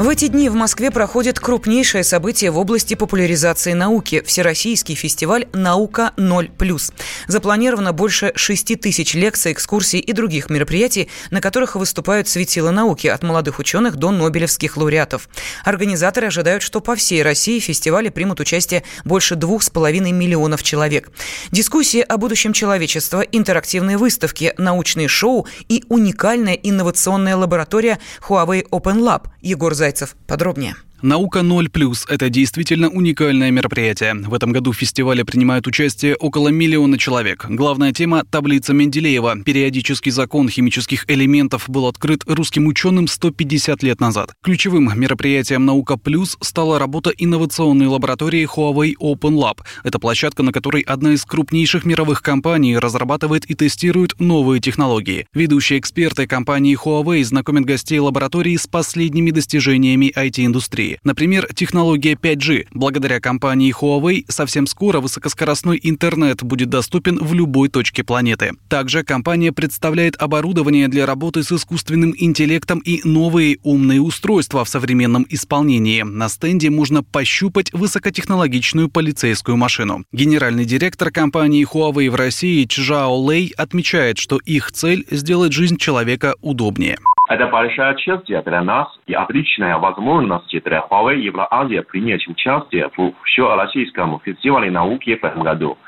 В эти дни в Москве проходит крупнейшее событие в области популяризации науки – Всероссийский фестиваль «Наука 0+.» Запланировано больше 6 тысяч лекций, экскурсий и других мероприятий, на которых выступают светила науки от молодых ученых до нобелевских лауреатов. Организаторы ожидают, что по всей России в фестивале примут участие больше двух с половиной миллионов человек. Дискуссии о будущем человечества, интерактивные выставки, научные шоу и уникальная инновационная лаборатория Huawei Open Lab. Егор Зайцев Зайцев. Подробнее. Наука 0+, это действительно уникальное мероприятие. В этом году в фестивале принимают участие около миллиона человек. Главная тема – таблица Менделеева. Периодический закон химических элементов был открыт русским ученым 150 лет назад. Ключевым мероприятием «Наука плюс» стала работа инновационной лаборатории Huawei Open Lab. Это площадка, на которой одна из крупнейших мировых компаний разрабатывает и тестирует новые технологии. Ведущие эксперты компании Huawei знакомят гостей лаборатории с последними достижениями IT-индустрии. Например, технология 5G. Благодаря компании Huawei совсем скоро высокоскоростной интернет будет доступен в любой точке планеты. Также компания представляет оборудование для работы с искусственным интеллектом и новые умные устройства в современном исполнении. На стенде можно пощупать высокотехнологичную полицейскую машину. Генеральный директор компании Huawei в России Чжао Лэй отмечает, что их цель – сделать жизнь человека удобнее. Это большая честь для нас и отличная возможность для Huawei Евроазии принять участие в Всероссийском фестивале науки в этом году.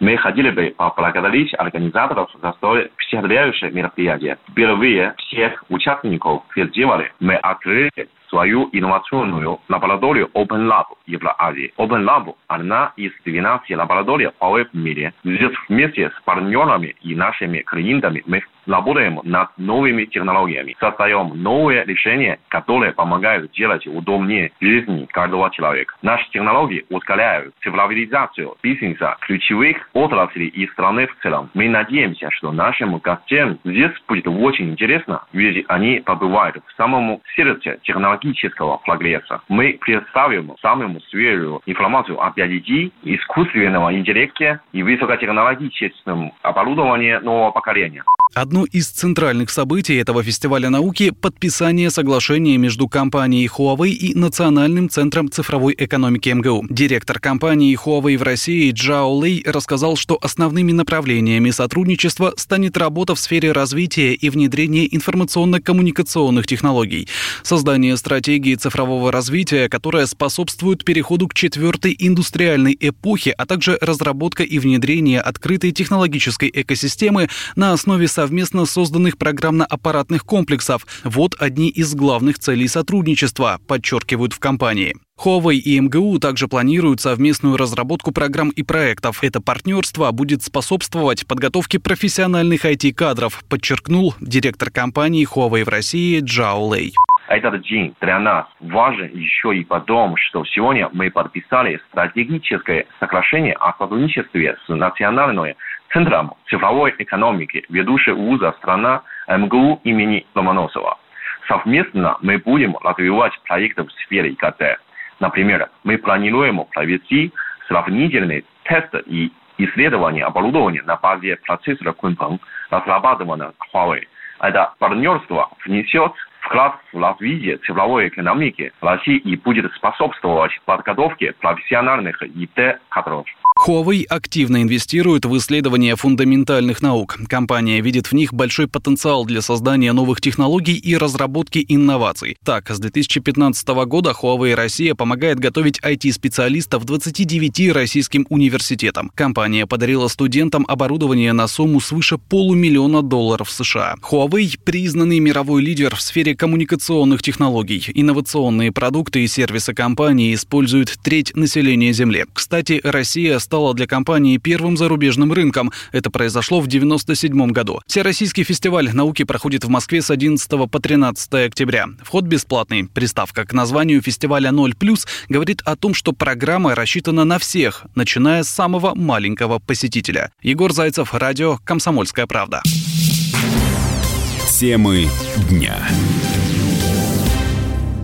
Мы хотели бы поблагодарить организаторов за столь впечатляющее мероприятие. Впервые всех участников фестиваля мы открыли свою инновационную лабораторию Open Lab Евроазии. Open Lab – одна из 12 лабораторий Huawei в мире. Здесь вместе с партнерами и нашими клиентами мы работаем над новыми технологиями, создаем новые решения, которые помогают делать удобнее жизнь каждого человека. Наши технологии ускоряют цифровизацию бизнеса ключевых отраслей и страны в целом. Мы надеемся, что нашим гостям здесь будет очень интересно, ведь они побывают в самом сердце технологического прогресса. Мы представим самую свежую информацию о 5G, искусственного интеллекте и высокотехнологическом оборудовании нового поколения. Одно из центральных событий этого фестиваля науки – подписание соглашения между компанией Huawei и Национальным центром цифровой экономики МГУ. Директор компании Huawei в России Джао Лей рассказал, что основными направлениями сотрудничества станет работа в сфере развития и внедрения информационно-коммуникационных технологий, создание стратегии цифрового развития, которая способствует переходу к четвертой индустриальной эпохе, а также разработка и внедрение открытой технологической экосистемы на основе совместно созданных программно-аппаратных комплексов. Вот одни из главных целей сотрудничества, подчеркивают в компании. Huawei и МГУ также планируют совместную разработку программ и проектов. Это партнерство будет способствовать подготовке профессиональных IT-кадров, подчеркнул директор компании Huawei в России Джао Лэй. Этот день для нас важен еще и потому, что сегодня мы подписали стратегическое соглашение о сотрудничестве с Национальной Центром цифровой экономики ведущая вуза страна МГУ имени Ломоносова. Совместно мы будем развивать проекты в сфере ИКТ. Например, мы планируем провести сравнительный тест и исследование оборудования на базе процессора Kunpeng, разрабатыванного Huawei. Это партнерство внесет вклад в развитие цифровой экономики России и будет способствовать подготовке профессиональных ИТ-кадров. Huawei активно инвестирует в исследования фундаментальных наук. Компания видит в них большой потенциал для создания новых технологий и разработки инноваций. Так, с 2015 года Huawei Россия помогает готовить IT-специалистов 29 российским университетам. Компания подарила студентам оборудование на сумму свыше полумиллиона долларов США. Huawei – признанный мировой лидер в сфере коммуникационных технологий. Инновационные продукты и сервисы компании используют треть населения Земли. Кстати, Россия стала для компании первым зарубежным рынком. Это произошло в 1997 году. Всероссийский фестиваль науки проходит в Москве с 11 по 13 октября. Вход бесплатный. Приставка к названию фестиваля 0+, говорит о том, что программа рассчитана на всех, начиная с самого маленького посетителя. Егор Зайцев, радио «Комсомольская правда». Темы дня.